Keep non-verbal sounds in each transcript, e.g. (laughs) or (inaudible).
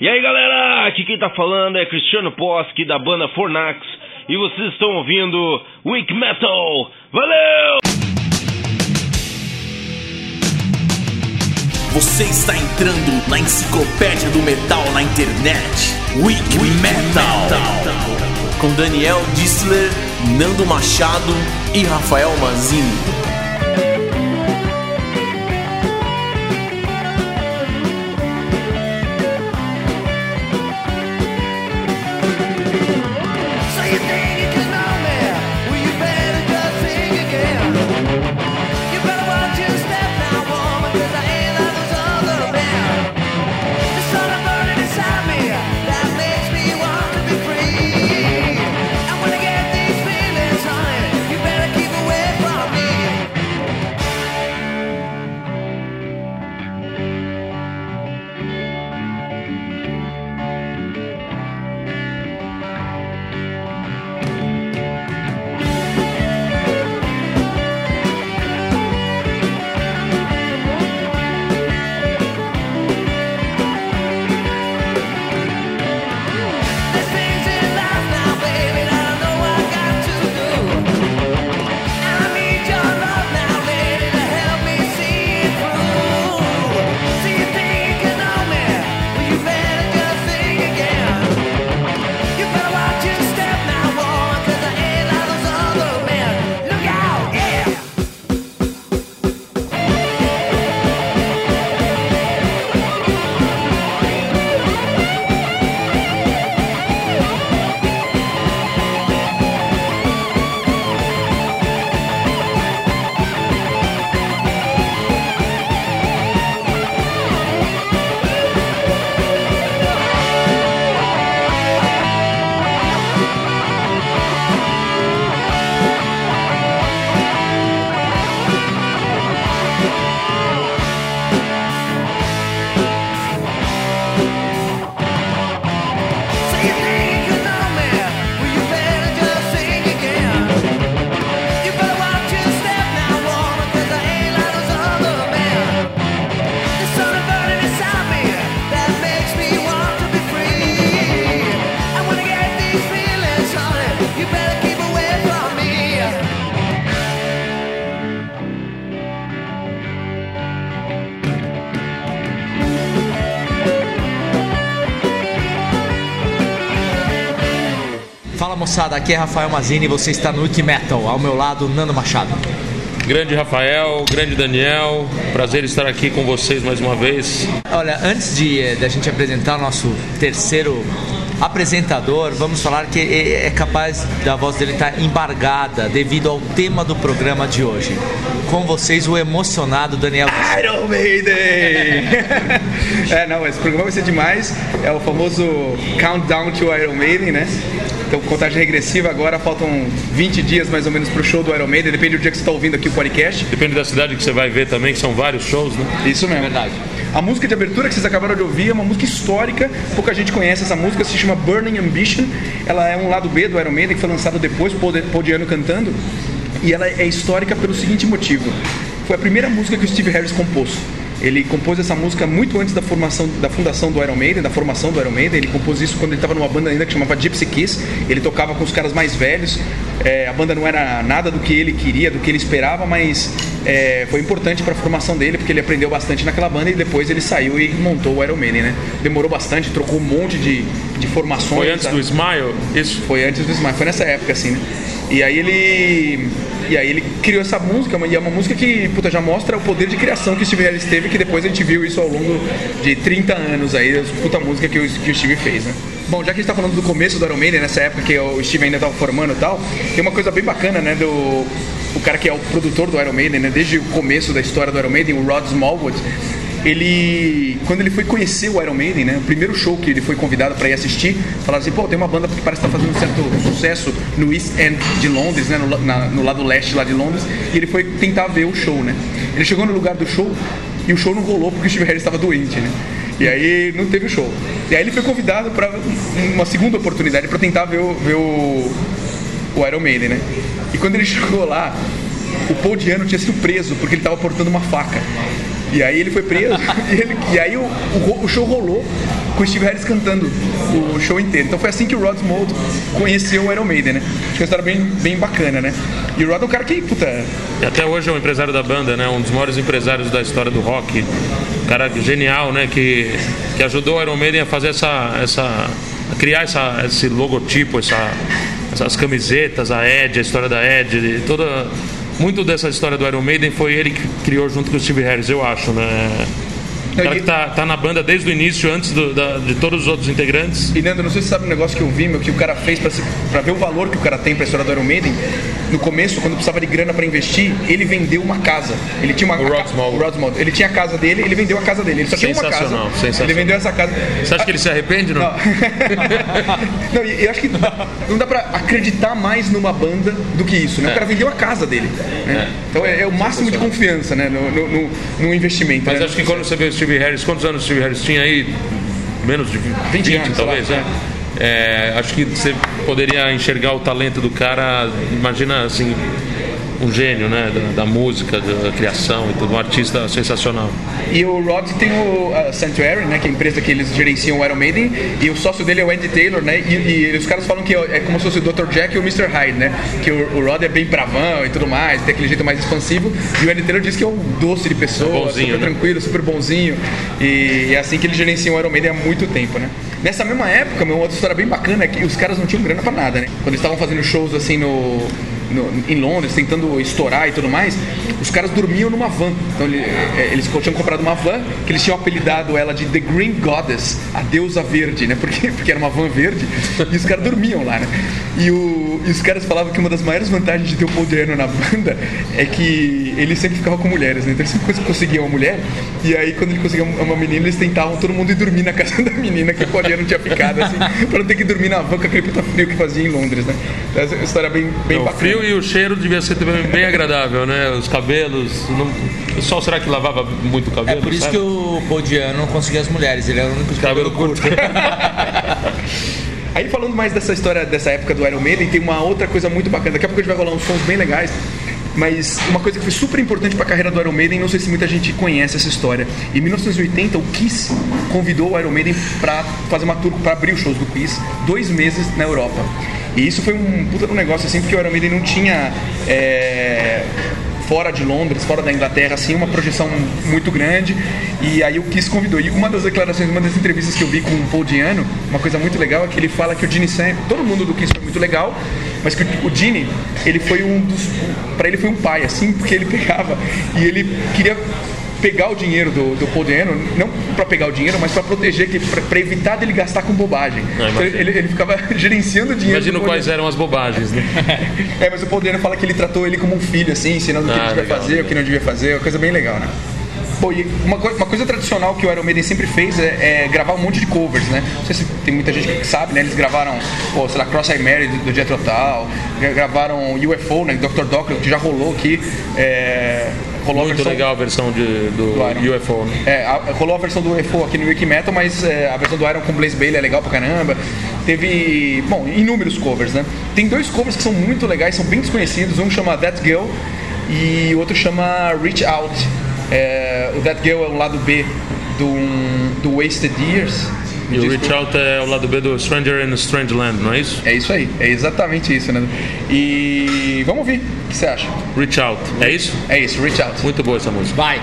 E aí galera, aqui quem tá falando é Cristiano Poski da banda Fornax e vocês estão ouvindo Weak Metal. Valeu! Você está entrando na enciclopédia do metal na internet. Weak, metal. Com Daniel Dissler, Nando Machado e Rafael Manzini. Moçada, aqui é Rafael Mazini e você está no Wiki Metal, ao meu lado Nando Machado. Grande Rafael, grande Daniel, prazer estar aqui com vocês mais uma vez. Olha, antes de, eh, da gente apresentar o nosso terceiro apresentador, vamos falar que é é capaz da voz dele estar embargada devido ao tema do programa de hoje. Com vocês, o emocionado Daniel. Iron Maiden! (laughs) é, não, esse programa vai ser demais. É o famoso Countdown to Iron Maiden, né? Então, contagem regressiva agora, faltam 20 dias mais ou menos pro show do Iron Maiden, depende do dia que você está ouvindo aqui o podcast. Depende da cidade que você vai ver também, que são vários shows, né? Isso mesmo. Verdade. A música de abertura que vocês acabaram de ouvir é uma música histórica, pouca gente conhece essa música, se chama Burning Ambition. Ela é um lado B do Iron Maiden que foi lançado depois, Paul Diano cantando. E ela é histórica pelo seguinte motivo: foi a primeira música que o Steve Harris compôs. Ele compôs essa música muito antes da formação, da fundação do Iron Maiden, da formação do Iron Maiden. Ele compôs isso quando ele estava numa banda ainda que chamava Gypsy Kiss. Ele tocava com os caras mais velhos. É, a banda não era nada do que ele queria, do que ele esperava, mas é, foi importante para a formação dele porque ele aprendeu bastante naquela banda e depois ele saiu e montou o Iron Maiden, né? Demorou bastante, trocou um monte de, de formações. Foi antes tá? do Smile? Isso. Foi antes do Smile, foi nessa época assim, né? E aí ele. E aí ele criou essa música, e é uma música que puta, já mostra o poder de criação que o Steve Harris teve, que depois a gente viu isso ao longo de 30 anos aí, a puta música que o, que o Steve fez, né? Bom, já que a gente tá falando do começo do Iron Maiden, nessa época que o Steve ainda tava formando e tal, tem uma coisa bem bacana, né, do o cara que é o produtor do Iron Maiden, né, desde o começo da história do Iron Maiden, o Rod Smallwood, ele quando ele foi conhecer o Iron Maiden, né, o primeiro show que ele foi convidado para ir assistir, falaram assim, pô, tem uma banda que parece estar fazendo um certo sucesso no East End de Londres, né, no, na- no lado leste lá de Londres, e ele foi tentar ver o show, né. Ele chegou no lugar do show e o show não rolou porque o Steve Harris estava doente, né. E aí não teve o show. E aí ele foi convidado para uma segunda oportunidade para tentar ver o, ver o, o Iron Maiden, né? E quando ele chegou lá, o Paul Diano tinha sido preso porque ele estava portando uma faca. E aí ele foi preso, (laughs) e, ele- e aí o, o o show rolou com o Steve Harris cantando o show inteiro. Então foi assim que o Rod Mold conheceu o Iron Maiden, né? Acho que é uma história bem, bem bacana, né? E o Rod é um cara que, puta, E até hoje é um empresário da banda, né? Um dos maiores empresários da história do rock. Um cara genial, né? Que, que ajudou o Iron Maiden a fazer essa. essa a criar essa, esse logotipo, essa, essas camisetas, a Ed, a história da Ed, toda. Muito dessa história do Iron Maiden foi ele que criou junto com o Steve Harris, eu acho, né? O cara que tá, tá na banda desde o início, antes do- da- de todos os outros integrantes. E Nando, não sei se você sabe um negócio que eu vi, meu, que o cara fez pra, se- pra ver o valor que o cara tem pra história do Iron Maiden. No começo, quando precisava de grana pra investir, ele vendeu uma casa. Ele tinha uma O Rod Small. o Rod Small. Ele tinha a casa dele, ele vendeu a casa dele. Ele só tinha uma casa. Sensacional, sensacional. Ele vendeu essa casa. Você acha que ele se arrepende, não? Não. (laughs) não, e eu acho que não dá pra acreditar mais numa banda do que isso, né? O cara vendeu a casa dele. né? Então é, é o máximo de confiança, né? No, no, no- no investimento. Mas né? acho que quando você vê o Steve Harris, quantos anos o Steve Harris tinha aí? Menos de 20, 20 anos, talvez, né? É, acho que você poderia enxergar o talento do cara, imagina assim, um gênio, né? Da, da música, da criação e tudo, um artista sensacional. E o Rod tem o a Sanctuary, né, que é a empresa que eles gerenciam o Iron Maiden, e o sócio dele é o Andy Taylor, né, e, e os caras falam que é como se fosse o Dr. Jack e o Mr. Hyde, né, que o, o Rod é bem bravão e tudo mais, tem aquele jeito mais expansivo, e o Andy Taylor diz que é um doce de pessoa, Bonzinho, super né? tranquilo, super bonzinho, e é assim que eles gerenciam o Iron Maiden há muito tempo, né. Nessa mesma época, uma outra história bem bacana é que os caras não tinham grana pra nada, né, quando eles estavam fazendo shows assim no no- em Londres, tentando estourar e tudo mais, os caras dormiam numa van. Então ele- eh, eles tinham comprado uma van que eles tinham apelidado ela de The Green Goddess, a deusa verde, né? Porque, porque era uma van verde e os caras dormiam lá, né? E, o- e os caras falavam que uma das maiores vantagens de ter o Paul Diano na banda é que ele sempre ficava com mulheres, né? Então ele sempre cons- conseguia uma mulher e aí quando ele conseguia uma menina, eles tentavam todo mundo ir dormir na casa da menina que o Paul Diano tinha ficado, assim, pra não ter que dormir na van com aquele puta frio que fazia em Londres, né? Então, essa é uma história bem, bem o bacana. frio e o cheiro devia ser também bem agradável, né? Os cabelos. Não... O sol será que lavava muito o É cabelo? por isso sabe? que o Podiano não conseguia as mulheres, ele era o único de Cabelo cabelo curto. curto. (laughs) Aí falando mais dessa história dessa época do Iron Maiden, tem uma outra coisa muito bacana. Daqui a pouco a gente vai rolar uns sons bem legais. Mas uma coisa que foi super importante para a carreira do Iron Maiden, não sei se muita gente conhece essa história. Em 1980, o Kiss convidou o Iron Maiden para fazer uma tour, para abrir os shows do Kiss, dois meses na Europa. E isso foi um puta um negócio assim, porque o Iron Maiden não tinha é, fora de Londres, fora da Inglaterra, assim, uma projeção muito grande. E aí o Kiss convidou. E uma das declarações, uma das entrevistas que eu vi com o Paul Diano, uma coisa muito legal é que ele fala que o Gene Sam, todo mundo do Kiss foi muito legal, mas que o Gene, ele foi um dos, para ele foi um pai, assim, porque ele (laughs) pegava e ele queria pegar o dinheiro do, do Paul Diano, não para pegar o dinheiro, mas para proteger, para evitar dele gastar com bobagem. Ah, então ele, ele ficava (laughs) gerenciando o dinheiro. Imagino quais eram as bobagens, né? (laughs) É, mas o Paul Dano fala que ele tratou ele como um filho, assim, ensinando o que Ah, ele devia legal, fazer, legal. o que não devia fazer, uma coisa bem legal, né? Pô, e uma, coi- uma coisa tradicional que o Iron Maiden sempre fez é, é gravar um monte de covers, né? Não sei se tem muita gente que sabe, né? Eles gravaram, pô, sei lá, Cross Eye Mary do, do Tull, gra- gravaram UFO, né? Dr. Docker, que já rolou aqui. É, rolou Muito versão- legal a versão de, do, Do. UFO, né? é, a- rolou a versão do UFO aqui no Wiki Metal, mas é, a versão do Iron com Blaze Bailey é legal pra caramba. Teve, bom, inúmeros covers, né? Tem dois covers que são muito legais, são bem desconhecidos. Um chama That Girl e o outro chama Reach Out. É, o That Girl é o lado B do, do Wasted Years. E o Reach Out é o lado B do Stranger in a Strange Land, não é isso? É isso aí, é exatamente isso, né? E vamos ouvir, o que você acha? Reach Out, é isso? É isso, Reach Out. Muito boa essa música. Vai!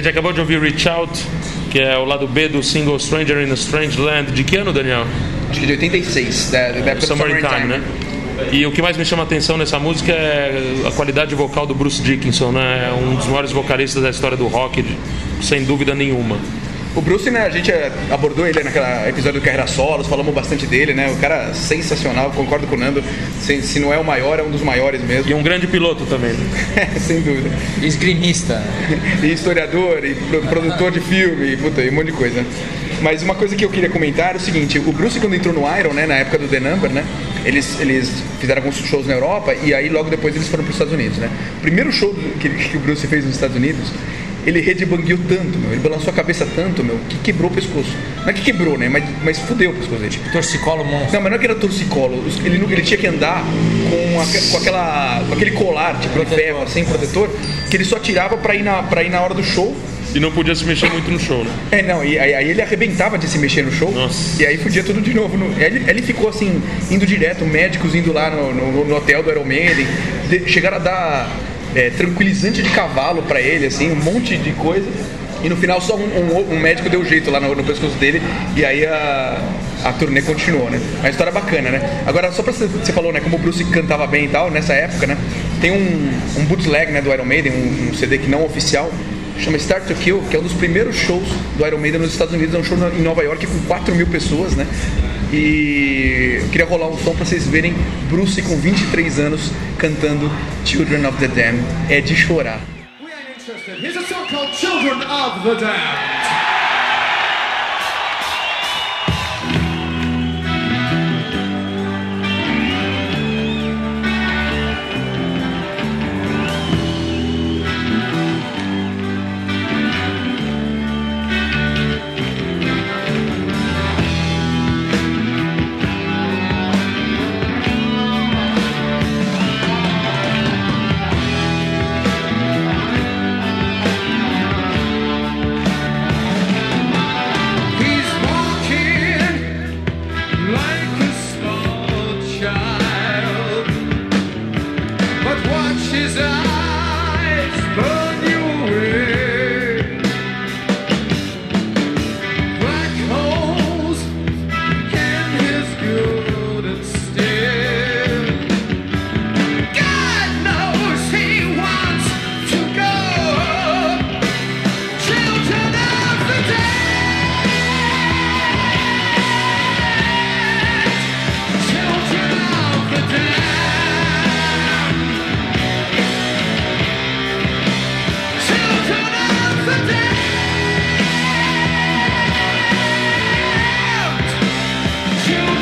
Gente acabou de ouvir Reach Out, que é o lado B do single Stranger in a Strange Land. De que ano, Daniel? Acho que de 86, da, da época do Summertime, né? E o que mais me chama a atenção nessa música é a qualidade vocal do Bruce Dickinson, né? É um dos maiores vocalistas da história do rock, sem dúvida nenhuma. O Bruce, né, a gente eh, abordou ele naquele episódio do Carreira Solos, falamos bastante dele, né? O cara sensacional, concordo com o Nando. Se, se não é o maior, é um dos maiores mesmo. E um grande piloto também. né? (laughs) Sem dúvida. Esgrimista. (laughs) E historiador, e pro- produtor de filme, e, puta, e um monte de coisa. Mas uma coisa que eu queria comentar é o seguinte, o Bruce quando entrou no Iron, né, na época do The Number, né, eles, eles fizeram alguns shows na Europa e aí logo depois eles foram para os Estados Unidos, né. O primeiro show que, que o Bruce fez nos Estados Unidos, ele redebangueou tanto, meu, ele balançou a cabeça tanto, meu, que quebrou o pescoço. Não é que quebrou, né, mas, mas fudeu o pescoço dele. Torcicolo monstro. Não, mas não é que era torcicolo. Ele, ele tinha que andar com, a- com aquela, com aquele colar, tipo de ferro, sem protetor, que ele só tirava pra ir na, pra ir na hora do show. E não podia se mexer muito no show, né? É, não, e aí, aí ele arrebentava de se mexer no show. Nossa. E aí fudia tudo de novo. No, ele, ele ficou assim, indo direto, médicos indo lá no, no- no hotel do Iron Maiden, de- chegaram a dar é, tranquilizante de cavalo pra ele, assim, um monte de coisa. E no final só um, um- um médico deu jeito lá no, no pescoço dele e aí a, a turnê continuou, né? A história é bacana, né? Agora, só pra você, falou, né, como o Bruce cantava bem e tal, nessa época, né? Tem um, um bootleg né, do Iron Maiden, um, um CD que não oficial, chama Start to Kill, que é um dos primeiros shows do Iron Maiden nos Estados Unidos, é um show em Nova York com 4 mil pessoas, né? E eu queria rolar um som pra vocês verem Bruce com 23 anos cantando Children of the Damned. É de chorar. We ain't interested. Here's a song called Children of the.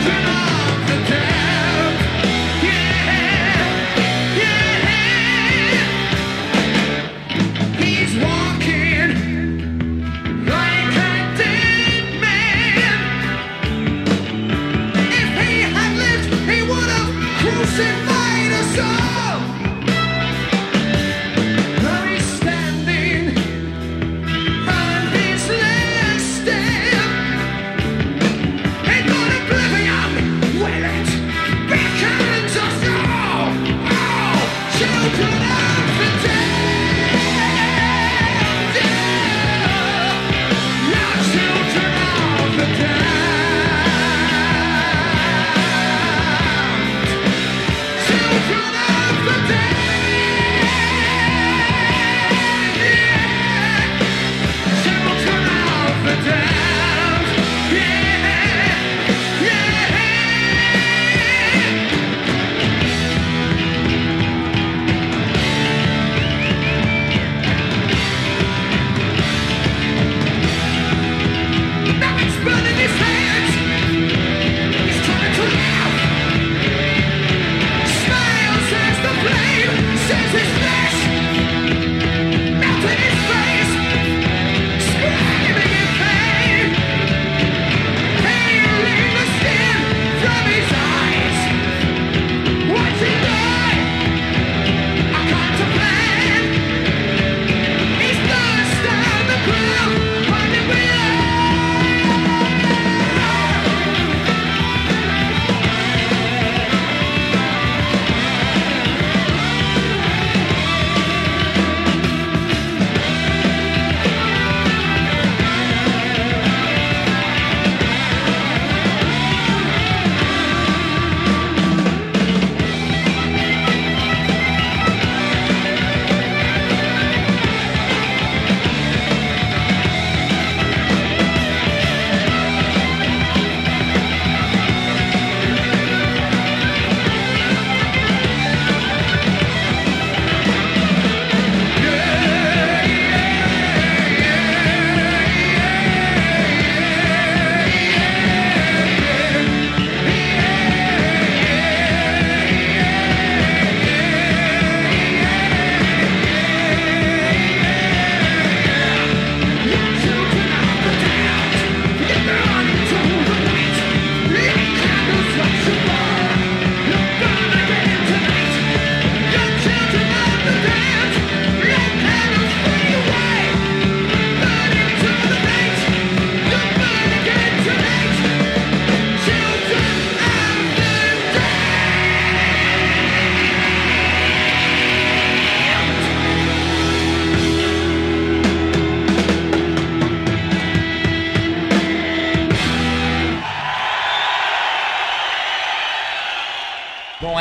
Freedom!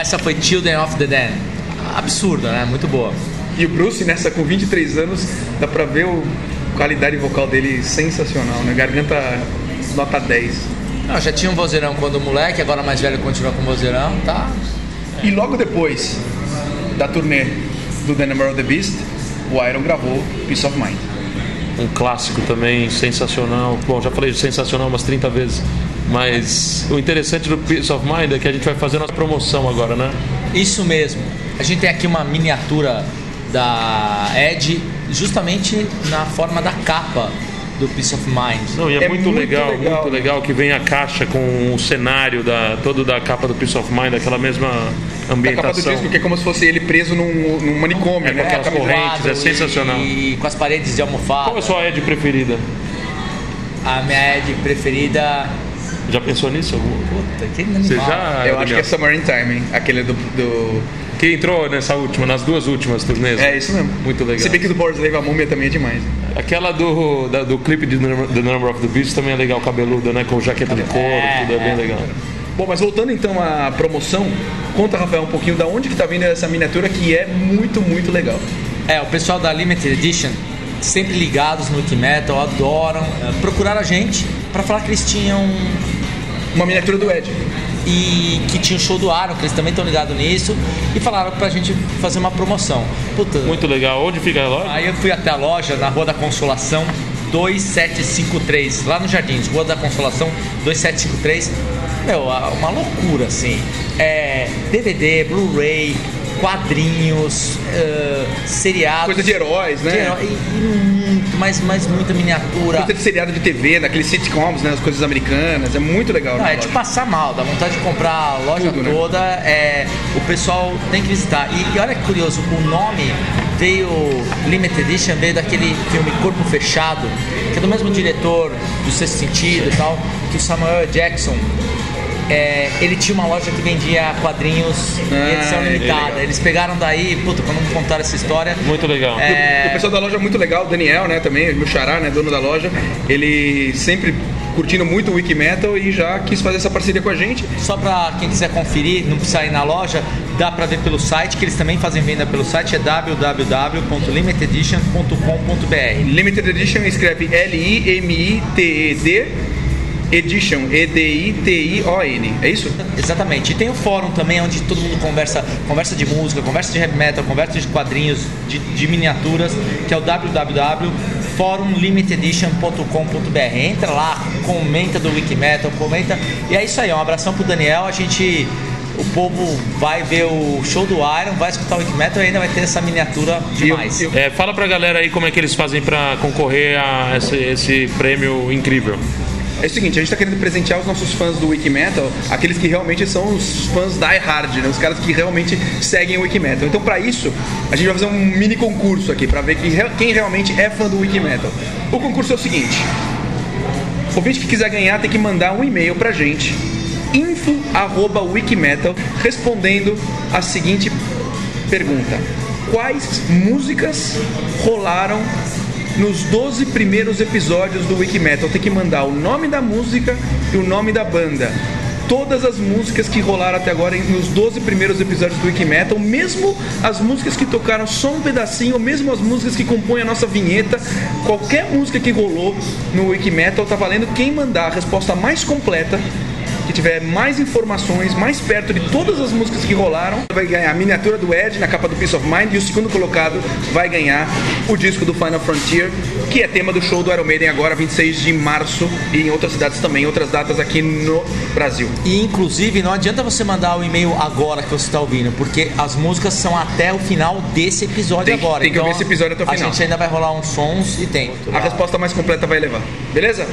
Essa foi Children of the Dead. Absurda, né? Muito boa. E o Bruce, nessa com 23 anos, dá pra ver o a qualidade vocal dele sensacional, né? Garganta nota 10. Não, já tinha um vozeirão quando moleque, agora mais velho continua com vozeirão, tá? E logo depois da turnê do The Number of the Beast, o Iron gravou Peace of Mind. Um clássico também, sensacional. Bom, já falei sensacional umas 30 vezes. Mas o interessante do Peace of Mind é que a gente vai fazer nossa promoção agora, né? Isso mesmo. A gente tem aqui uma miniatura da Ed, justamente na forma da capa do Peace of Mind. Não, e é, É muito, muito legal, legal. muito legal que vem a caixa com o cenário da, todo da capa do Peace of Mind, aquela mesma Da capa do ambientação. disco, que é como se fosse ele preso num, num manicômio, É, né? com aquelas A camiseta. correntes, é sensacional. E com as paredes de almofada. Qual é a sua Ed preferida? A minha Ed preferida. Já pensou nisso? Puta, que animal. Você já. Eu acho que é? Summer in Time, hein? Aquele do, do- Que entrou nessa última, nas duas últimas turnês. É isso mesmo. Muito legal. Se bem que do Boris Slave a múmia também é demais. Aquela do, da- do clipe de The Number- of the Beast também é legal, cabeluda, né? Com jaqueta de couro, É, tudo é bem é. legal. Bom, mas voltando então à promoção, conta, Rafael, um pouquinho da onde que tá vindo essa miniatura que é muito, muito legal. É, o pessoal da Limited Edition, sempre ligados no Wikimetal, adoram. eh, Procuraram a gente pra falar que eles tinham. Uma miniatura do Ed. E que tinha o show do Aaron, que eles também estão ligados nisso. E falaram pra gente fazer uma promoção. Puta, Muito legal. Onde fica a loja? Aí eu fui até a loja na Rua da Consolação 2753, lá no Jardins, Rua da Consolação 2753. Meu, uma loucura assim. É, DVD, Blu-ray, quadrinhos, eh, seriados. Coisa de heróis, né? de herói- e, e mas, mas muita miniatura. De seriado de TV, daqueles sitcoms, né? As coisas americanas. É muito legal. Não, né, é de passar mal, dá vontade de comprar a loja Tudo, né? toda. É, o pessoal tem que visitar. E, e olha que curioso, o nome veio, Limited Edition, veio daquele filme Corpo Fechado, que é do mesmo diretor do Sexto Sentido e tal, que o Samuel Jackson. É, ele tinha uma loja que vendia quadrinhos Ah, em edição é limitada. legal. Eles pegaram daí, puta, quando me contaram essa história. Muito legal. É, O pessoal da loja é muito legal, o Daniel, né, também, meu xará, né, dono da loja, ele sempre curtindo muito o Wiki Metal e já quis fazer essa parceria com a gente. Só pra quem quiser conferir, não precisa ir na loja, dá pra ver pelo site, que eles também fazem venda pelo site, é www.limitedition.com.br. Limited Edition escreve L-I-M-I-T-E-D Edition, E-D-I-T-I-O-N, é isso? Exatamente. E tem o fórum também, onde todo mundo conversa, conversa de música, conversa de heavy metal, conversa de quadrinhos, de, de miniaturas, que é o www.forumlimitedition.com.br. Entra lá, comenta do Wikimetal, comenta. E é isso aí, um abração pro Daniel. A gente. O povo vai ver o show do Iron, vai escutar o Wikimetal e ainda vai ter essa miniatura demais. eu- É, fala pra galera aí como é que eles fazem pra concorrer a esse, esse prêmio incrível. É o seguinte, a gente está querendo presentear os nossos fãs do Wiki Metal, aqueles que realmente são os fãs die hard, né? Os caras que realmente seguem o Wiki Metal. Então, para isso, a gente vai fazer um mini concurso aqui para ver quem, quem realmente é fã do Wiki Metal. O concurso é o seguinte: o ouvinte que quiser ganhar tem que mandar um e-mail pra gente, info@wikimetal, respondendo a seguinte pergunta: Quais músicas rolaram nos 12 primeiros episódios do Wikimetal? Tem que mandar o nome da música e o nome da banda. Todas as músicas que rolaram até agora nos 12 primeiros episódios do Wikimetal, mesmo as músicas que tocaram só um pedacinho, mesmo as músicas que compõem a nossa vinheta, qualquer música que rolou no Wikimetal tá valendo. Quem mandar a resposta mais completa que tiver mais informações, mais perto de todas as músicas que rolaram, vai ganhar a miniatura do Ed na capa do Peace of Mind e o segundo colocado vai ganhar o disco do Final Frontier, que é tema do show do Iron Maiden agora, 26 de março, e em outras cidades também, outras datas aqui no Brasil. E inclusive não adianta você mandar o e-mail agora que você está ouvindo, porque as músicas são até o final desse episódio Tem agora. tem que então, ouvir esse episódio até o A final. gente ainda vai rolar uns sons e tem. A resposta mais completa vai levar. Beleza?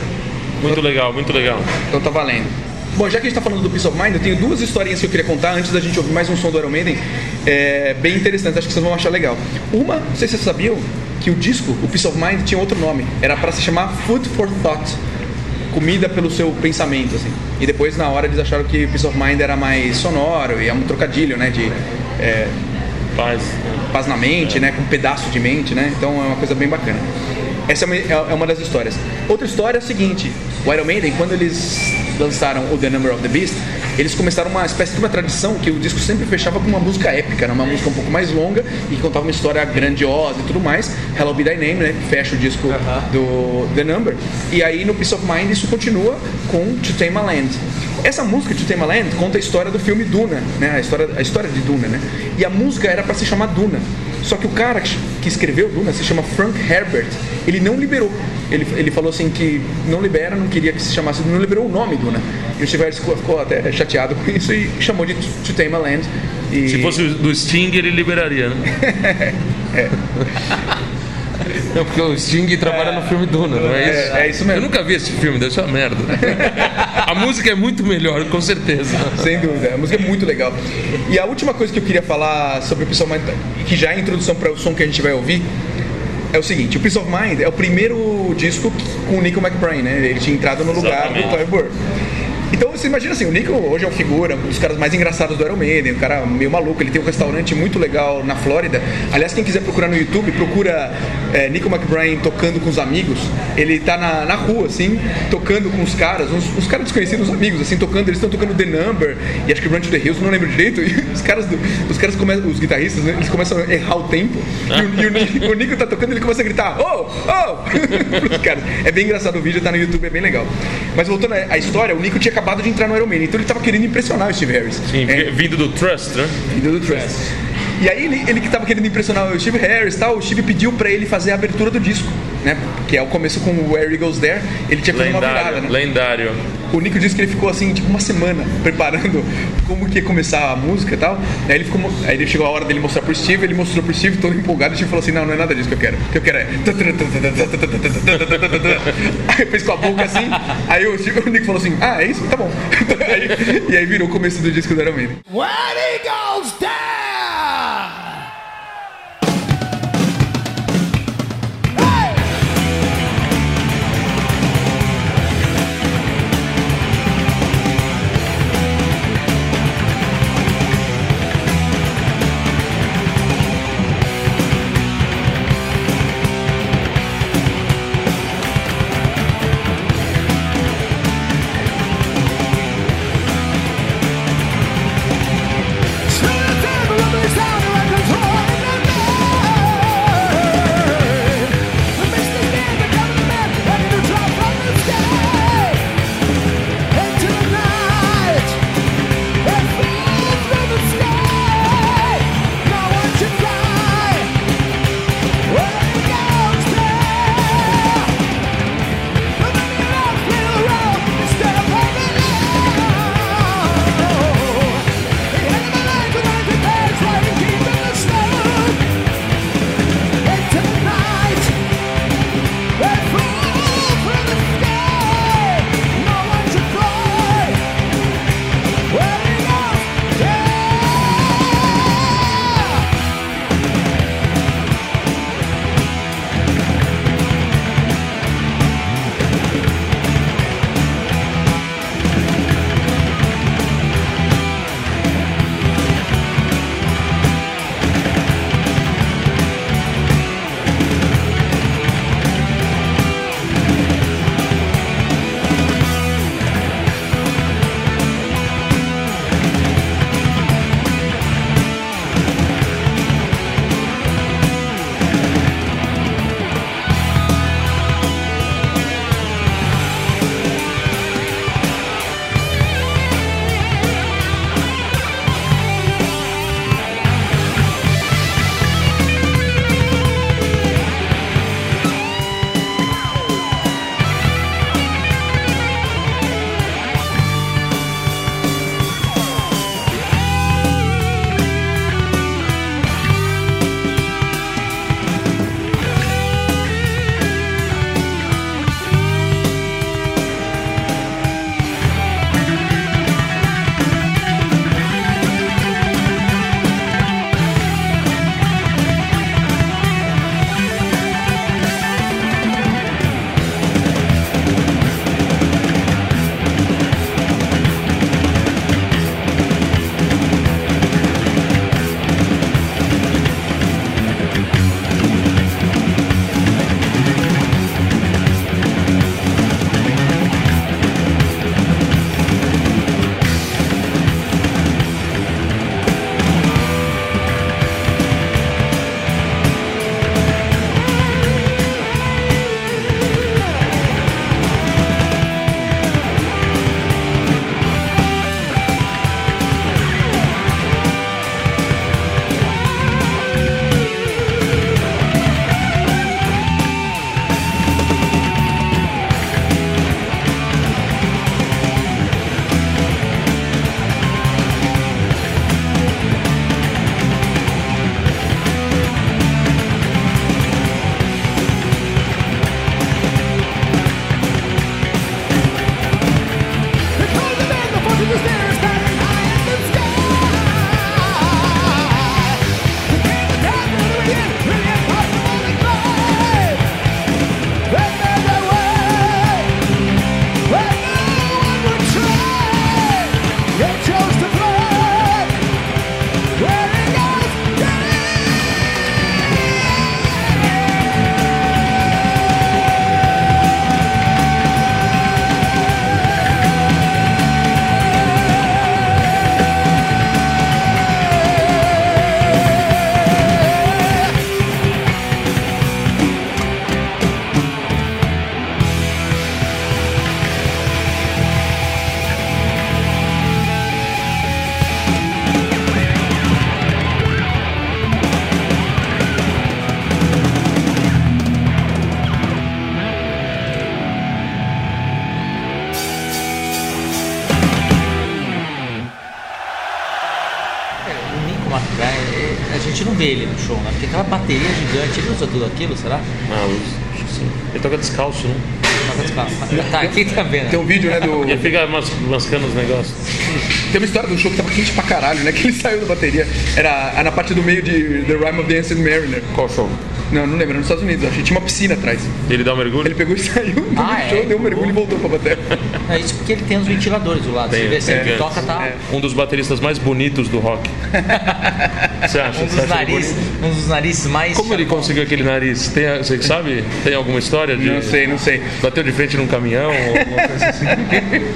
Muito legal, muito legal. Então tá valendo. Bom, já que a gente tá falando do Peace of Mind, eu tenho duas historinhas que eu queria contar antes da gente ouvir mais um som do Iron Maiden. É, bem interessante, acho que vocês vão achar legal. Uma, não sei se vocês sabiam, que o disco, o Peace of Mind, tinha outro nome. Era para se chamar Food for Thought. Comida pelo seu pensamento, assim. E depois, na hora, eles acharam que Peace of Mind era mais sonoro e é um trocadilho, né? De é, Paz. paz na mente, né? Com um pedaço de mente, né? Então é uma coisa bem bacana. Essa é uma, é uma das histórias. Outra história é a seguinte: O Iron Maiden, quando eles lançaram o The Number of the Beast, eles começaram uma espécie de uma tradição que o disco sempre fechava com uma música épica, né? uma música um pouco mais longa e que contava uma história grandiosa e tudo mais. Hello Be Thy Name, né? que fecha o disco do The Number. E aí no Peace of Mind isso continua com To Tame a Land. Essa música, To Tame a Land, conta a história do filme Duna, né? a, história, a história de Duna. Né? E a música era para se chamar Duna. Só que o cara que escreveu Duna se chama Frank Herbert. Ele não liberou. Ele, ele falou assim que não libera, não queria que se chamasse, não liberou o nome Duna. E o Steve Harris ficou, até chateado com isso e chamou de To Tame a Land. E... Se fosse do Sting, ele liberaria, né? (laughs) Não, porque o Sting trabalha no filme Duna, não é isso? É, é isso mesmo. Eu nunca vi esse filme, deve ser uma merda. (laughs) A música é muito melhor, com certeza. Sem dúvida, a música é muito legal. E a última coisa que eu queria falar sobre o Peace of Mind, que já é a introdução para o som que a gente vai ouvir, é o seguinte: o Peace of Mind é o primeiro disco com o Nico McBrain, né? Ele tinha entrado no lugar do Exatamente. Clive Burr. Então você imagina assim, o Nico hoje é uma figura, um dos caras mais engraçados do Iron Maiden, um cara meio maluco, ele tem um restaurante muito legal na Flórida. Aliás, quem quiser procurar no YouTube, procura é, Nico McBrain tocando com os amigos. Ele tá na, na rua, assim, tocando com os caras, uns, uns caras desconhecidos, os amigos, assim, tocando, eles estão tocando The Number e acho que Run to the Hills, não lembro direito. (laughs) E os caras, do- os caras começam, os guitarristas, né, eles começam a errar o tempo. E, o, e o Nico, o Nico tá tocando, ele começa a gritar, oh, oh! (laughs) Pros caras. É bem engraçado o vídeo, tá no YouTube, é bem legal. Mas voltando à história, o Nico tinha de entrar no Iron então ele tava querendo impressionar o Steve Harris. Sim, É, vindo do Trust, né? Vindo do Trust. E aí ele, ele que tava querendo impressionar o Steve Harris e tal, o Steve pediu pra ele fazer a abertura do disco, né? Que é o começo com o Where He Goes There, ele tinha que fazer uma virada, Lendário, né? lendário. O Nico disse que ele ficou assim, tipo, uma semana (laughs) preparando como que ia começar a música e tal. Aí ele, ficou, aí ele chegou a hora dele mostrar pro Steve, ele mostrou pro Steve todo empolgado e o Steve falou assim, não, não é nada disso que eu quero. O que eu quero é. (laughs) Aí fez com a boca assim, aí o, Steve, o Nico falou assim, ah, é isso? Tá bom. (laughs) Aí- e aí virou o começo do disco do Iron Maiden. When he goes down! Bateria gigante, ele usa tudo aquilo, será? Ah, Luz, acho que sim. Ele toca descalço, não? Toca descalço. Tá, aqui tá vendo. Tem um vídeo, né, do... Ele fica mas- mascando os negócios. Tem uma história do show que tava quente pra caralho, né? (laughs) Que ele saiu da bateria. Era na parte do meio de The Rhyme of the Ancient Mariner. Qual show? Não, não lembro, era nos Estados Unidos. Acho que tinha uma piscina atrás. Ele dá um mergulho? Ele pegou e (laughs) saiu Ah, é? show, deu um mergulho e voltou pra bateria. (laughs) É isso porque ele tem os ventiladores do lado. Tem, Você vê, se ele gigantes. toca, tá. Um dos bateristas mais bonitos do rock. Você acha? Um Você dos, bonito? um dos narizes mais. Como ele conseguiu aquele nariz? Tem, você que sabe? Tem alguma história de. Não sei, não sei. Bateu de frente num caminhão ou alguma coisa assim?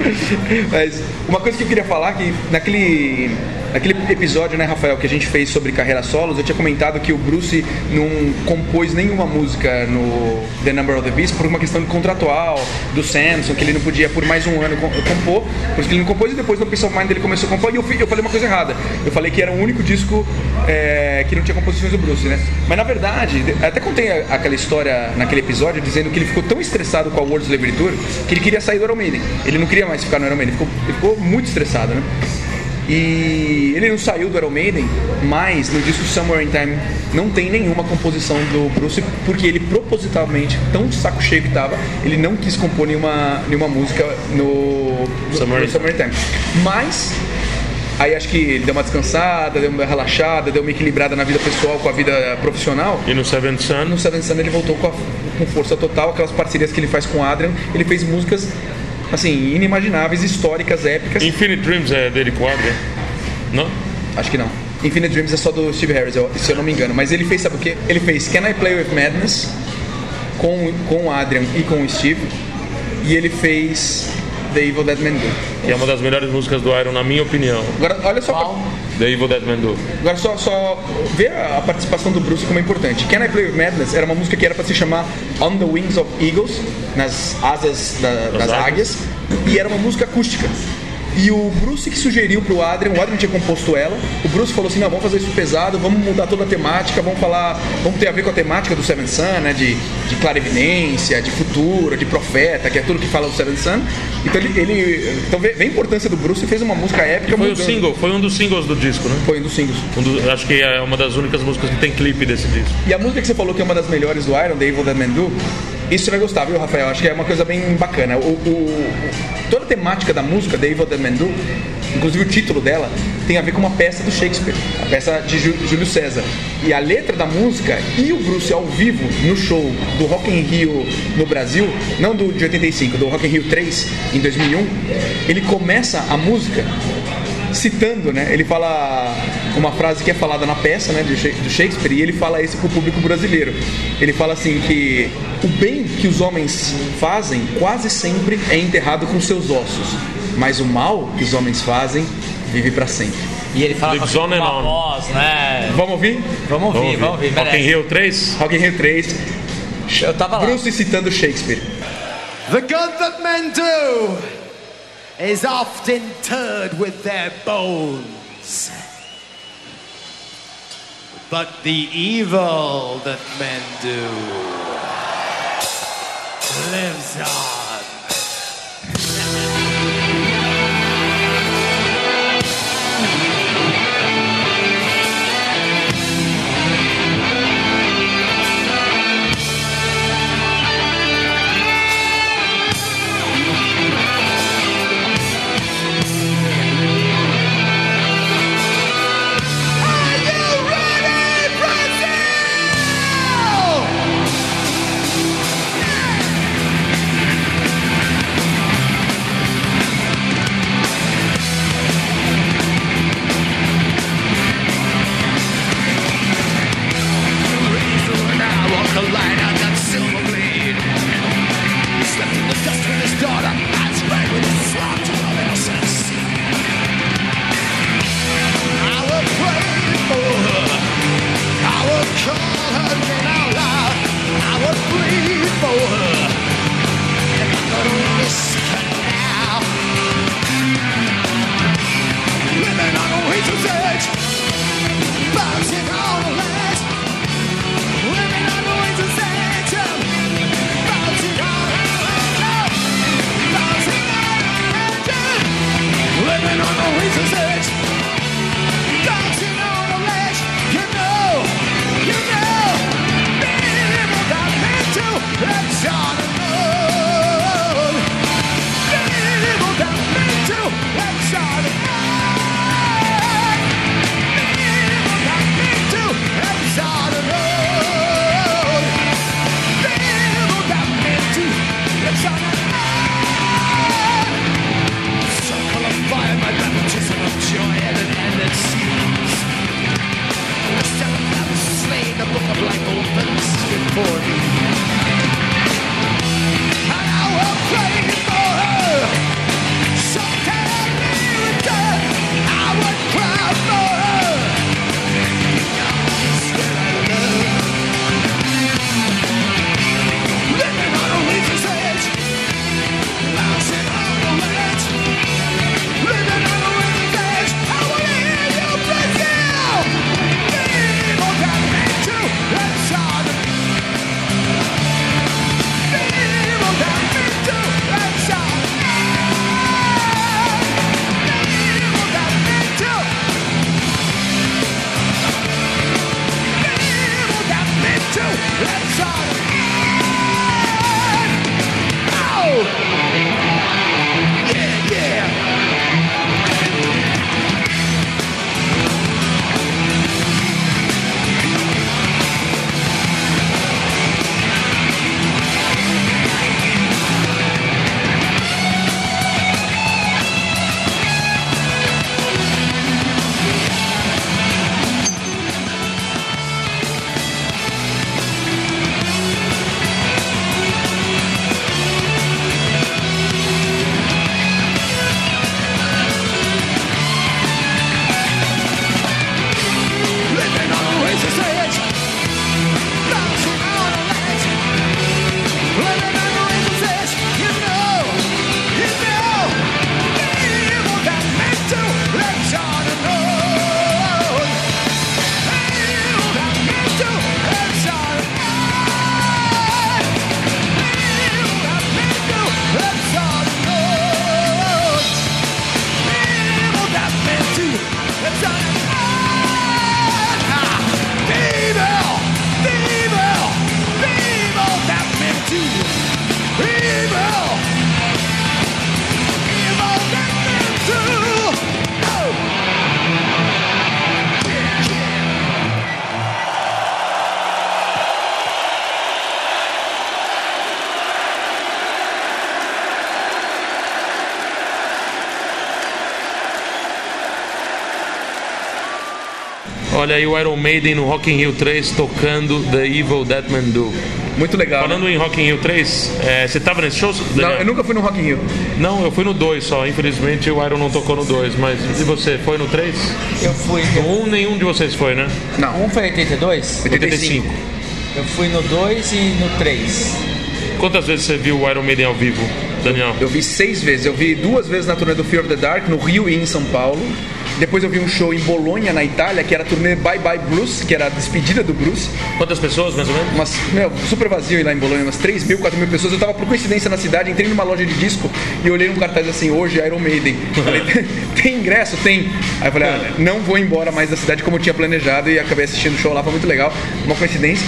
(laughs) Mas uma coisa que eu queria falar que naquele, naquele episódio, né, Rafael, que a gente fez sobre carreira solos, eu tinha comentado que o Bruce não compôs nenhuma música no The Number of the Beast por uma questão contratual do Samson, que ele não podia por mais um ano com- compor, por isso que ele não compôs e depois no Peace of Mind ele começou a compor e eu, eu falei uma coisa errada. Eu falei que era o único disco é, que não tinha composições do Bruce, né? Mas na verdade, até contei aquela história naquele episódio dizendo que ele ficou tão estressado com a World Slavery Tour que ele queria sair do Iron Maiden. Ele não queria mais ficar no Iron Maiden, ele ficou, ele ficou muito estressado, né? E ele não saiu do Iron Maiden, mas no disco Somewhere in Time não tem nenhuma composição do Bruce, porque ele propositalmente, tão de saco cheio que tava, ele não quis compor nenhuma, nenhuma música no Summer no in Summer in Time. Mas Aí acho que ele deu uma descansada, deu uma relaxada, deu uma equilibrada na vida pessoal com a vida profissional. E no Seventh Sun? No Seven Sun ele voltou com, a- com força total, aquelas parcerias que ele faz com o Adrian. Ele fez músicas, assim, inimagináveis, históricas, épicas. Infinite Dreams é dele com o Adrian? Não? Acho que não. Infinite Dreams é só do Steve Harris, eu- se eu não me engano. Mas ele fez, sabe o quê? Ele fez Can I Play With Madness com, com o Adrian e com o Steve. E ele fez The Evil Dead Man Do. Que é uma das melhores músicas do Iron, na minha opinião. Agora, olha só... Qual? The Evil Dead Man Do. Agora só, só ver a participação do Bruce como é importante. Can I Play With Madness era uma música que era para se chamar On the Wings of Eagles, nas asas da- das águias, e era uma música acústica. E o Bruce que sugeriu pro Adrian, o Adrian tinha composto ela, o Bruce falou assim, não, vamos fazer isso pesado, vamos mudar toda a temática, vamos falar, vamos ter a ver com a temática do Seven Sun, né, de, de clarividência, de futuro, de profeta, que é tudo que fala do Seven Sun. Então ele, ele então vê, vê a importância do Bruce e fez uma música épica. Foi o mudando. single, foi um dos singles do disco, né? Foi um dos singles. Um do- acho que é uma das únicas músicas que tem clipe desse disco. E a música que você falou que é uma das melhores do Iron, The Evil Dead Man Do, isso vai gostar, viu, Rafael? Acho que é uma coisa bem bacana. O, o- toda a temática da música, The Evil Dead Man Do, inclusive o título dela, tem a ver com uma peça do Shakespeare, a peça de Jú- Júlio César. E a letra da música e o Bruce ao vivo no show do Rock in Rio no Brasil, não do de 85, do Rock in Rio 3 em 2001, ele começa a música citando, né? Ele fala uma frase que é falada na peça, né, do Sha- do Shakespeare, e ele fala isso pro público brasileiro. Ele fala assim que o bem que os homens fazem quase sempre é enterrado com seus ossos, mas o mal que os homens fazem vive para sempre. E ele fala Lives com on uma on. voz, né? Vamos ouvir? Vamos ouvir, vamos ouvir. Rock in. Rio 3? Rock in Rio 3, Eu tava lá. Bruce citando Shakespeare. The good that men do is oft interred with their bones. But the evil that men do lives on. Aí o Iron Maiden no Rock in Rio 3 tocando The Evil That Man Do. Muito legal. né? Falando em Rock in Rio 3, é, você tava nesse show? Não, Daniel? eu nunca fui no Rock in Rio. Não, eu fui no 2 só. Infelizmente o Iron não tocou no 2. Mas e você? Foi no 3? Eu fui. No 1 nenhum de vocês foi, né? Não. Um foi 82? 85. Eu fui no 2 e no 3. Quantas vezes você viu o Iron Maiden ao vivo, Daniel? Eu vi seis vezes. Eu vi duas vezes na turnê do Fear of the Dark, no Rio e em São Paulo. Depois eu vi um show em Bolonha, na Itália, que era a turnê Bye Bye Blues, que era a despedida do Bruce. Quantas pessoas, mais ou menos? Umas, meu, super vazio lá em Bolonha, umas 3 mil, 4 mil pessoas. Eu tava por coincidência na cidade, entrei numa loja de disco e olhei um cartaz assim, hoje Iron Maiden. Falei, (laughs) tem ingresso? Tem. Aí eu falei, ah, não vou embora mais da cidade como eu tinha planejado e acabei assistindo o show lá, foi muito legal, uma coincidência.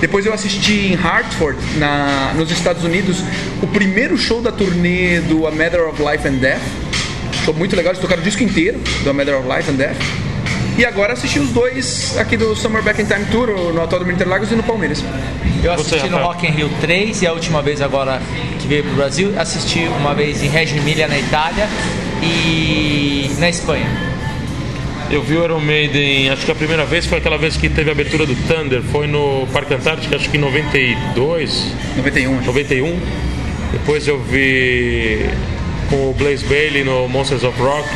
Depois eu assisti em Hartford, na, nos Estados Unidos, o primeiro show da turnê do A Matter of Life and Death. Show muito legal, eles tocaram o disco inteiro do A Matter of Life and Death. E agora assisti os dois aqui do Summer Back in Time Tour, no Autódromo Interlagos e no Palmeiras. Eu Você, assisti no? Rock in Rio 3 e a última vez agora que veio pro Brasil, assisti uma vez em Reggio Emilia na Itália e na Espanha. Eu vi o Iron Maiden, acho que a primeira vez foi aquela vez que teve a abertura do Thunder, foi no Parque Antártico, acho que em 92, 91, acho. 91. Depois eu vi com o Blaze Bailey no Monsters of Rock.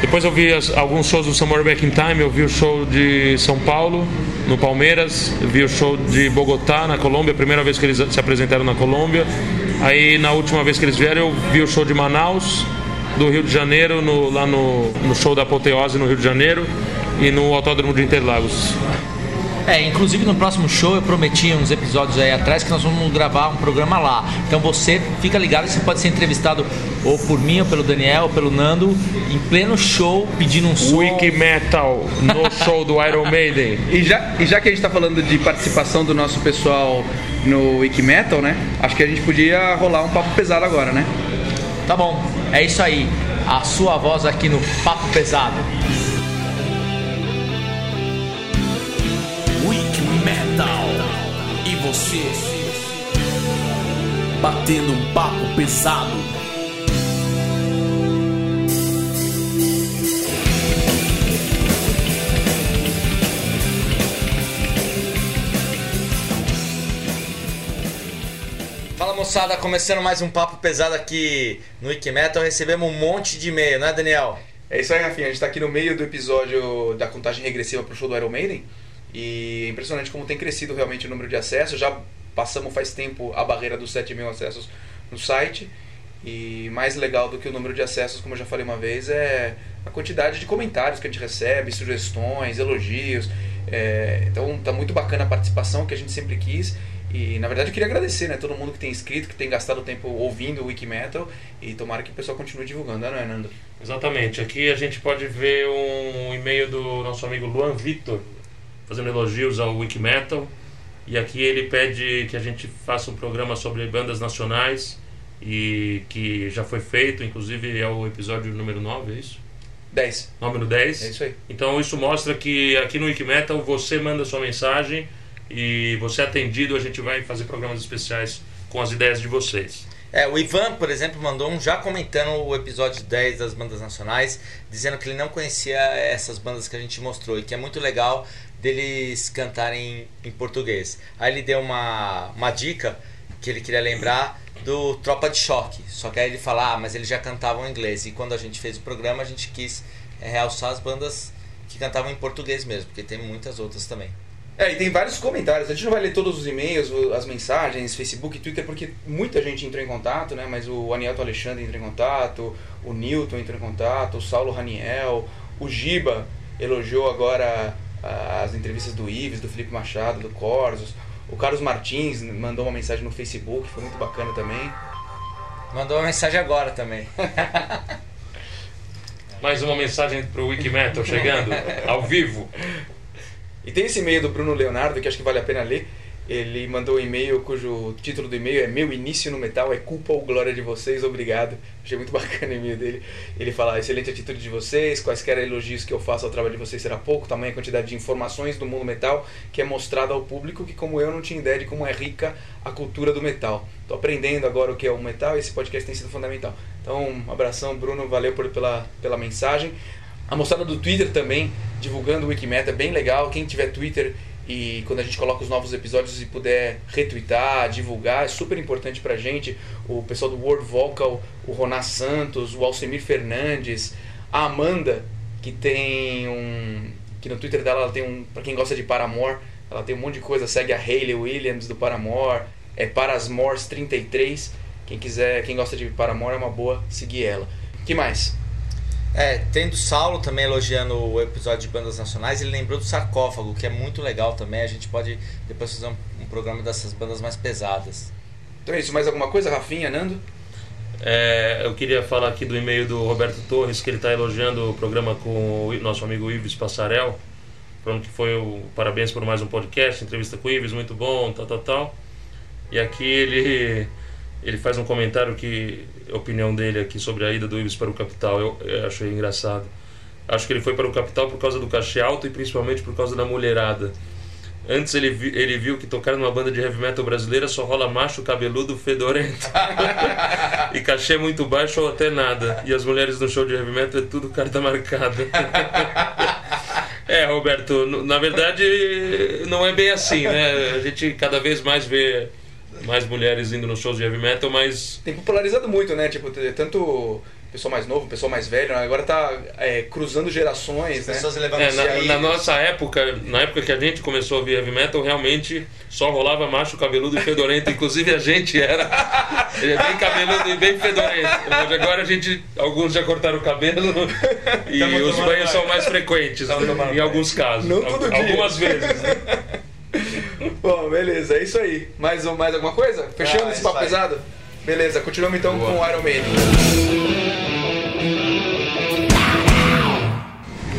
Depois eu vi as- alguns shows do Summer Back in Time, eu vi o show de São Paulo, no Palmeiras, eu vi o show de Bogotá, na Colômbia, primeira vez que eles se apresentaram na Colômbia. Aí na última vez que eles vieram, eu vi o show de Manaus, do Rio de Janeiro, no- lá no, no show da Apoteose no Rio de Janeiro e no Autódromo de Interlagos. É, inclusive no próximo show eu prometi uns episódios aí atrás que nós vamos gravar um programa lá. Então você fica ligado, você pode ser entrevistado ou por mim, ou pelo Daniel, ou pelo Nando, em pleno show, pedindo um som. Wiki Metal no (laughs) show do Iron Maiden. E já, e já que a gente tá falando de participação do nosso pessoal no Wiki Metal, né? Acho que a gente podia rolar um papo pesado agora, né? Tá bom, é isso aí. A sua voz aqui no Papo Pesado. Batendo um papo pesado. Fala moçada, começando mais um Papo Pesado aqui no Wikimetal. Recebemos um monte de e-mail, né, Daniel? É isso aí, Rafinha. A gente tá aqui no meio do episódio da contagem regressiva pro show do Iron Maiden. E é impressionante como tem crescido realmente o número de acessos. Já passamos faz tempo a barreira dos 7 mil acessos no site. E mais legal do que o número de acessos, como eu já falei uma vez, é a quantidade de comentários que a gente recebe, sugestões, elogios. É, então tá muito bacana a participação que a gente sempre quis. E na verdade eu queria agradecer, né? Todo mundo que tem inscrito, que tem gastado tempo ouvindo o Wikimetal. E tomara que o pessoal continue divulgando, né, é, Nando? Exatamente. Aqui a gente pode ver um e-mail do nosso amigo Luan Vitor fazendo elogios ao Wiki Metal. E aqui ele pede que a gente faça um programa sobre bandas nacionais e que já foi feito, inclusive é o episódio número 9, é isso? 10. Número 10. É isso aí. Então isso mostra que aqui no Wikimetal você manda sua mensagem e você é atendido, a gente vai fazer programas especiais com as ideias de vocês. É, o Ivan, por exemplo, mandou um já comentando o episódio 10 das bandas nacionais, dizendo que ele não conhecia essas bandas que a gente mostrou e que é muito legal deles cantarem em português. Aí ele deu uma, uma dica que ele queria lembrar do Tropa de Choque. Só que aí ele fala, ah, mas eles já cantavam em inglês. E quando a gente fez o programa, a gente quis é, realçar as bandas que cantavam em português mesmo, porque tem muitas outras também. É, e tem vários comentários. A gente não vai ler todos os e-mails, as mensagens, Facebook, Twitter, porque muita gente entrou em contato, né? Mas o Anielto Alexandre entrou em contato, o Newton entrou em contato, o Saulo Raniel, o Giba elogiou agora as entrevistas do Ives, do Felipe Machado, do Corsos. O Carlos Martins mandou uma mensagem no Facebook, foi muito bacana também. Mandou uma mensagem agora também. (laughs) Mais uma mensagem pro Wikimetal chegando, ao vivo. E tem esse e-mail do Bruno Leonardo que acho que vale a pena ler. Ele mandou um e-mail cujo título do e-mail é Meu início no metal é culpa ou glória de vocês, obrigado. Achei muito (laughs) bacana o e-mail dele. Ele fala: excelente atitude de vocês, quaisquer elogios que eu faça ao trabalho de vocês será pouco, tamanha quantidade de informações do mundo metal que é mostrada ao público que, como eu, não tinha ideia de como é rica a cultura do metal. Tô aprendendo agora o que é o metal e esse podcast tem sido fundamental. Então, um abração, Bruno, valeu por, pela, pela mensagem. A mostrada do Twitter também, divulgando o Wikimeta, é bem legal. Quem tiver Twitter e quando a gente coloca os novos episódios e puder retweetar, divulgar, é super importante pra gente. O pessoal do World Vocal, o Roná Santos, o Alcemir Fernandes, a Amanda, que tem um. que no Twitter dela ela tem um. pra quem gosta de Paramore, ela tem um monte de coisa, segue a Hayley Williams do Paramore, é Parasmores 33. Quem quiser, quem gosta de Paramore é uma boa seguir ela. que mais? É, tem do Saulo também elogiando o episódio de bandas nacionais, ele lembrou do sarcófago, que é muito legal também. A gente pode depois fazer um, um programa dessas bandas mais pesadas. Então é isso, mais alguma coisa, Rafinha, Nando? É, eu queria falar aqui do e-mail do Roberto Torres, que ele está elogiando o programa com o nosso amigo Ives Passarel, falando que foi o parabéns por mais um podcast, entrevista com o Ives, muito bom, tal, tal, tal. E aqui ele, ele faz um comentário que a opinião dele aqui sobre a ida do Ives para o Capital, eu, eu achei engraçado. Acho que ele foi para o Capital por causa do cachê alto e principalmente por causa da mulherada. Antes ele, vi- ele viu que tocar numa banda de heavy metal brasileira só rola macho, cabeludo, fedorento. (laughs) e cachê muito baixo ou até nada. E as mulheres no show de heavy metal é tudo carta marcada. (laughs) é, Roberto, na verdade não é bem assim, né? A gente cada vez mais vê mais mulheres indo nos shows de heavy metal, mas Tem popularizado muito, né? Tipo, tanto pessoal mais novo, pessoal mais velho, né? agora tá é, cruzando gerações, né? Pessoas levando É, na, na nossa época, na época que a gente começou a ouvir heavy metal, realmente só rolava macho, cabeludo e fedorento. Inclusive a gente era é bem cabeludo e bem fedorento. Mas agora a gente, alguns já cortaram o cabelo (laughs) e Tamo os banhos banho. são mais frequentes tomando em alguns casos. Não todo dia. Algumas vezes. né? (laughs) Bom, beleza, é isso aí. Mais, um- mais alguma coisa? Fechando Ah, esse papo aí. pesado? Beleza, continuamos então Boa. com o Iron Maiden.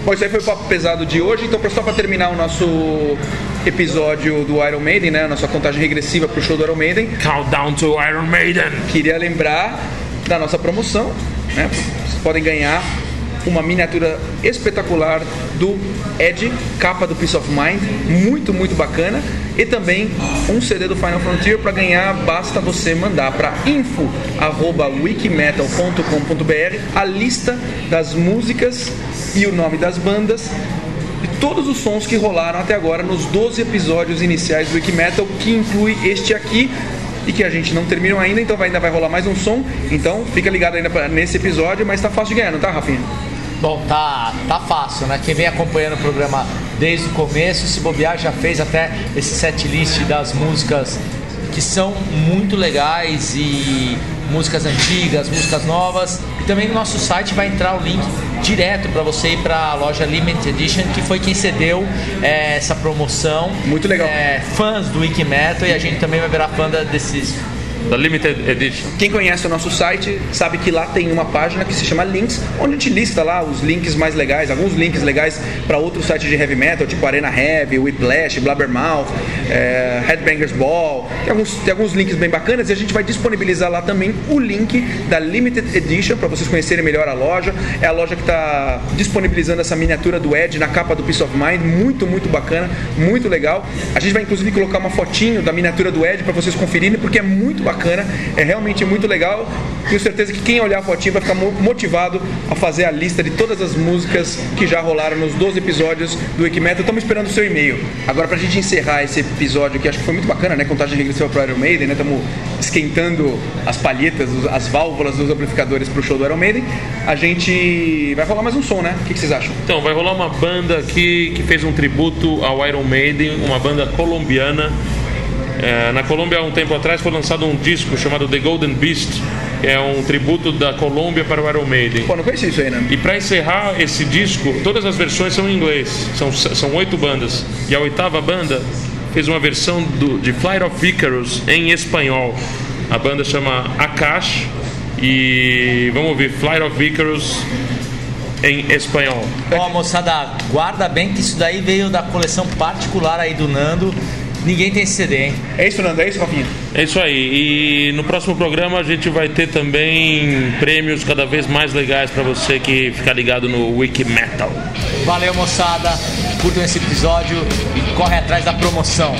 Bom, isso aí foi o papo pesado de hoje, então só para terminar o nosso episódio do Iron Maiden, né, nossa contagem regressiva pro show do Iron Maiden, Countdown to Iron Maiden. queria lembrar da nossa promoção, né? Vocês podem ganhar uma miniatura espetacular do Ed, capa do Peace of Mind, muito, muito bacana, e também um CD do Final Frontier para ganhar, basta você mandar para info@wikimetal.com.br a lista das músicas e o nome das bandas e todos os sons que rolaram até agora nos 12 episódios iniciais do Wikimetal, que inclui este aqui e que a gente não terminou ainda, então ainda vai rolar mais um som. Então fica ligado ainda nesse episódio, mas tá fácil de ganhar, não tá, Rafinha? Bom, tá, tá fácil, né? Quem vem acompanhando o programa desde o começo, se bobear, já fez até esse set list das músicas que são muito legais e músicas antigas, músicas novas. E também no nosso site vai entrar o link direto para você ir para a loja Limited Edition, que foi quem cedeu é, essa promoção. Muito legal. É, fãs do Wikimetal e a gente também vai virar fã desses da Limited Edition. Quem conhece o nosso site sabe que lá tem uma página que se chama Links, onde a gente lista lá os links mais legais, alguns links legais para outros sites de heavy metal, tipo Arena Heavy, Whiplash, Blabbermouth, é, Headbangers Ball. Tem alguns, tem alguns links bem bacanas e a gente vai disponibilizar lá também o link da Limited Edition para vocês conhecerem melhor a loja. É a loja que está disponibilizando essa miniatura do Ed na capa do Peace of Mind, muito, muito bacana, muito legal. A gente vai inclusive colocar uma fotinho da miniatura do Ed para vocês conferirem, porque é muito bacana, é realmente muito legal. Tenho certeza que quem olhar a fotinho vai ficar mo- motivado a fazer a lista de todas as músicas que já rolaram nos 12 episódios do Wikimetal. Estamos esperando o seu e-mail. Agora, pra gente encerrar esse episódio, que acho que foi muito bacana, né? Contagem regressiva pro Iron Maiden, né? Estamos esquentando as palhetas, as válvulas dos amplificadores pro show do Iron Maiden. A gente vai rolar mais um som, né? O que vocês acham? Então, vai rolar uma banda aqui que fez um tributo ao Iron Maiden, uma banda colombiana. É, na Colômbia, há um tempo atrás, foi lançado um disco chamado The Golden Beast, que é um tributo da Colômbia para o Iron Maiden. Pô, não conheci isso aí, né? E para encerrar esse disco, todas as versões são em inglês, são, são oito bandas. E a oitava banda fez uma versão do, de Flight of Icarus em espanhol. A banda chama Akash e vamos ouvir Flight of Icarus em espanhol. Ó, moçada, guarda bem que isso daí veio da coleção particular aí do Nando. Ninguém tem esse CD, hein? É isso, Nando? É isso, Rafinha? É isso aí. E no próximo programa a gente vai ter também prêmios cada vez mais legais para você que ficar ligado no Wiki Metal. Valeu, moçada. Curtam esse episódio e corre atrás da promoção.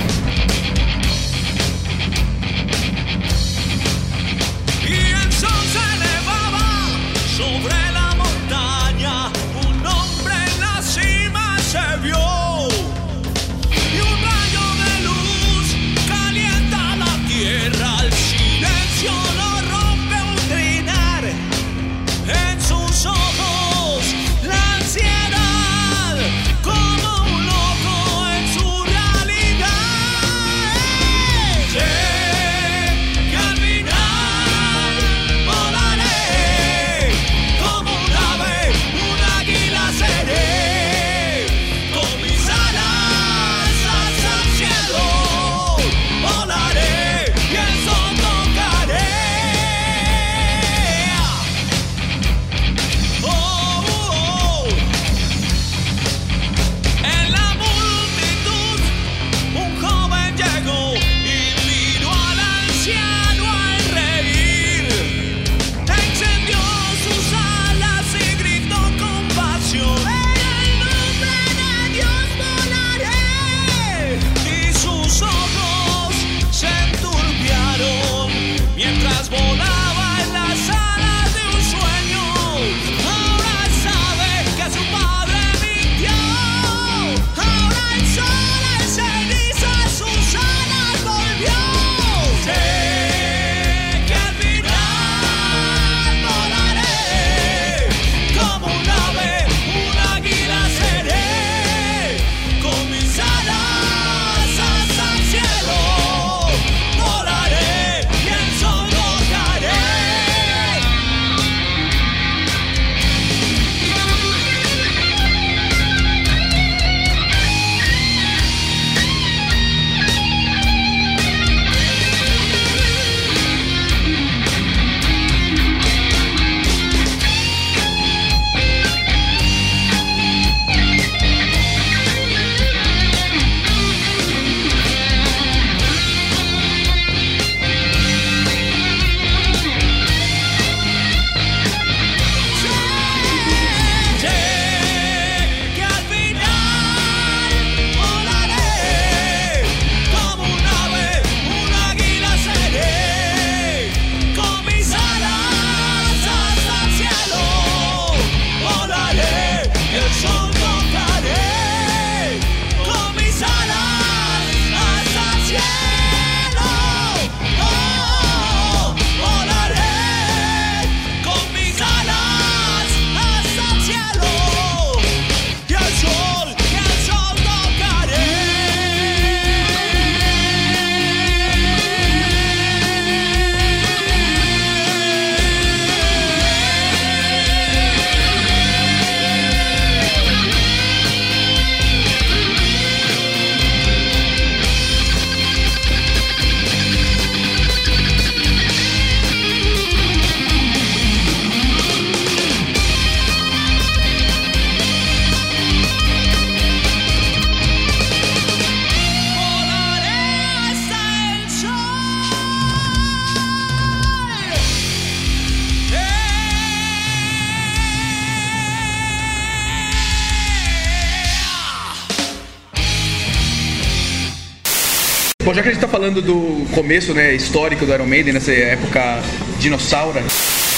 Já que a gente tá falando do começo, né, histórico do Iron Maiden, nessa época dinossauro.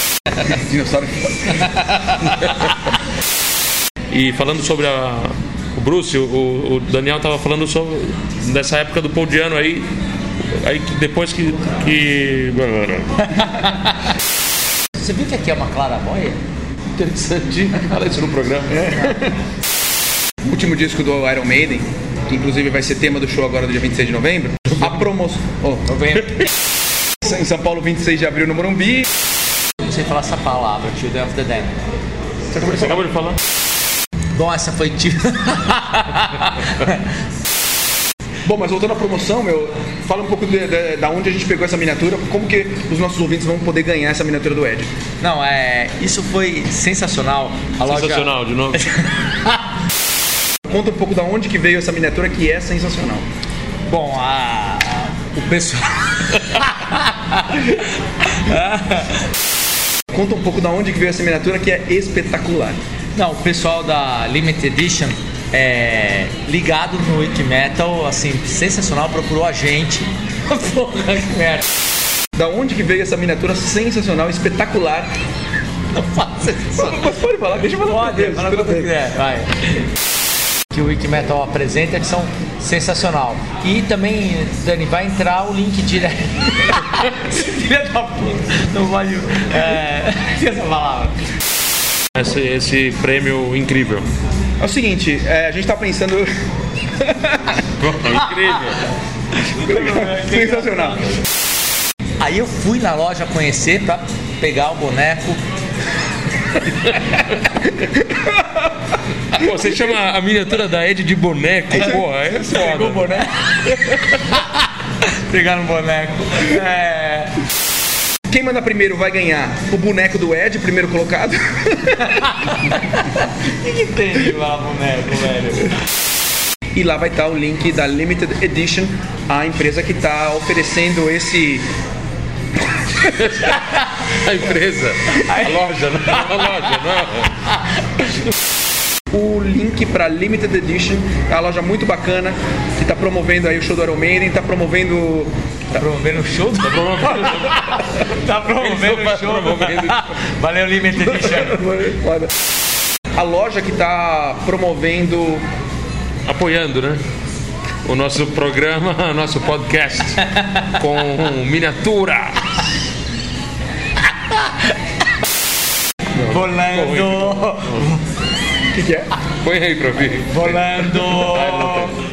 (laughs) dinossauro. E falando sobre a, o Bruce, o, o Daniel tava falando sobre dessa época do Paul Diano aí. Aí depois que. que... (laughs) Você viu que aqui é uma clarabóia? Interessante falar isso no programa. O último disco do Iron Maiden, que inclusive vai ser tema do show agora do dia 26 de novembro. Promoção. Oh, Novembro. em São Paulo, 26 de abril no Morumbi. Não sei falar essa palavra, Children of the Damned. Você acabou de falar? Bom, essa foi tipo. (laughs) Bom, mas voltando à promoção, meu, fala um pouco de, de- da onde a gente pegou essa miniatura, como que os nossos ouvintes vão poder ganhar essa miniatura do Ed. Não, é. Isso foi sensacional. A loja. Sensacional, de novo. (laughs) Conta um pouco da onde que veio essa miniatura que é sensacional. Bom, a. O pessoal. (laughs) Conta um pouco da onde que veio essa miniatura que é espetacular. Não, o pessoal da Limited Edition é ligado no Wiki Metal, assim, sensacional, procurou a gente. (laughs) Porra, que merda. Da onde que veio essa miniatura sensacional, espetacular. Não faça isso. Mas pode falar, deixa eu falar Pode, fala quando bem. quiser, vai. Que o Wiki Metal apresenta que são sensacional. E também, Dani, vai entrar o link direto. (laughs) Filha da puta, não vai. É. (laughs) Essa palavra. Esse, esse prêmio incrível. É o seguinte, é, a gente tá pensando. (laughs) incrível. Sensacional. Aí eu fui na loja conhecer pra pegar o boneco. Pô, você chama a miniatura da Ed de boneco, porra, é Pegou o foda. boneco. (laughs) Pegar no boneco. É. Quem manda primeiro vai ganhar o boneco do Ed, primeiro colocado. (laughs) O que, que tem de lá, boneco, velho? E lá vai estar o link da Limited Edition, a empresa que está oferecendo esse. (laughs) A empresa, a loja, não a loja, não. O link para Limited Edition, é uma loja muito bacana que está promovendo aí o show do Iron Maiden, está promovendo. Tá promovendo o show? Tá promovendo, (laughs) tá promovendo o show. promovendo. Valeu, Limited Edition. A loja que está promovendo Apoiando, né? O nosso programa, (laughs) o nosso podcast (laughs) com miniatura. Volando. Que, que é? Põe aí pra ver. Volando.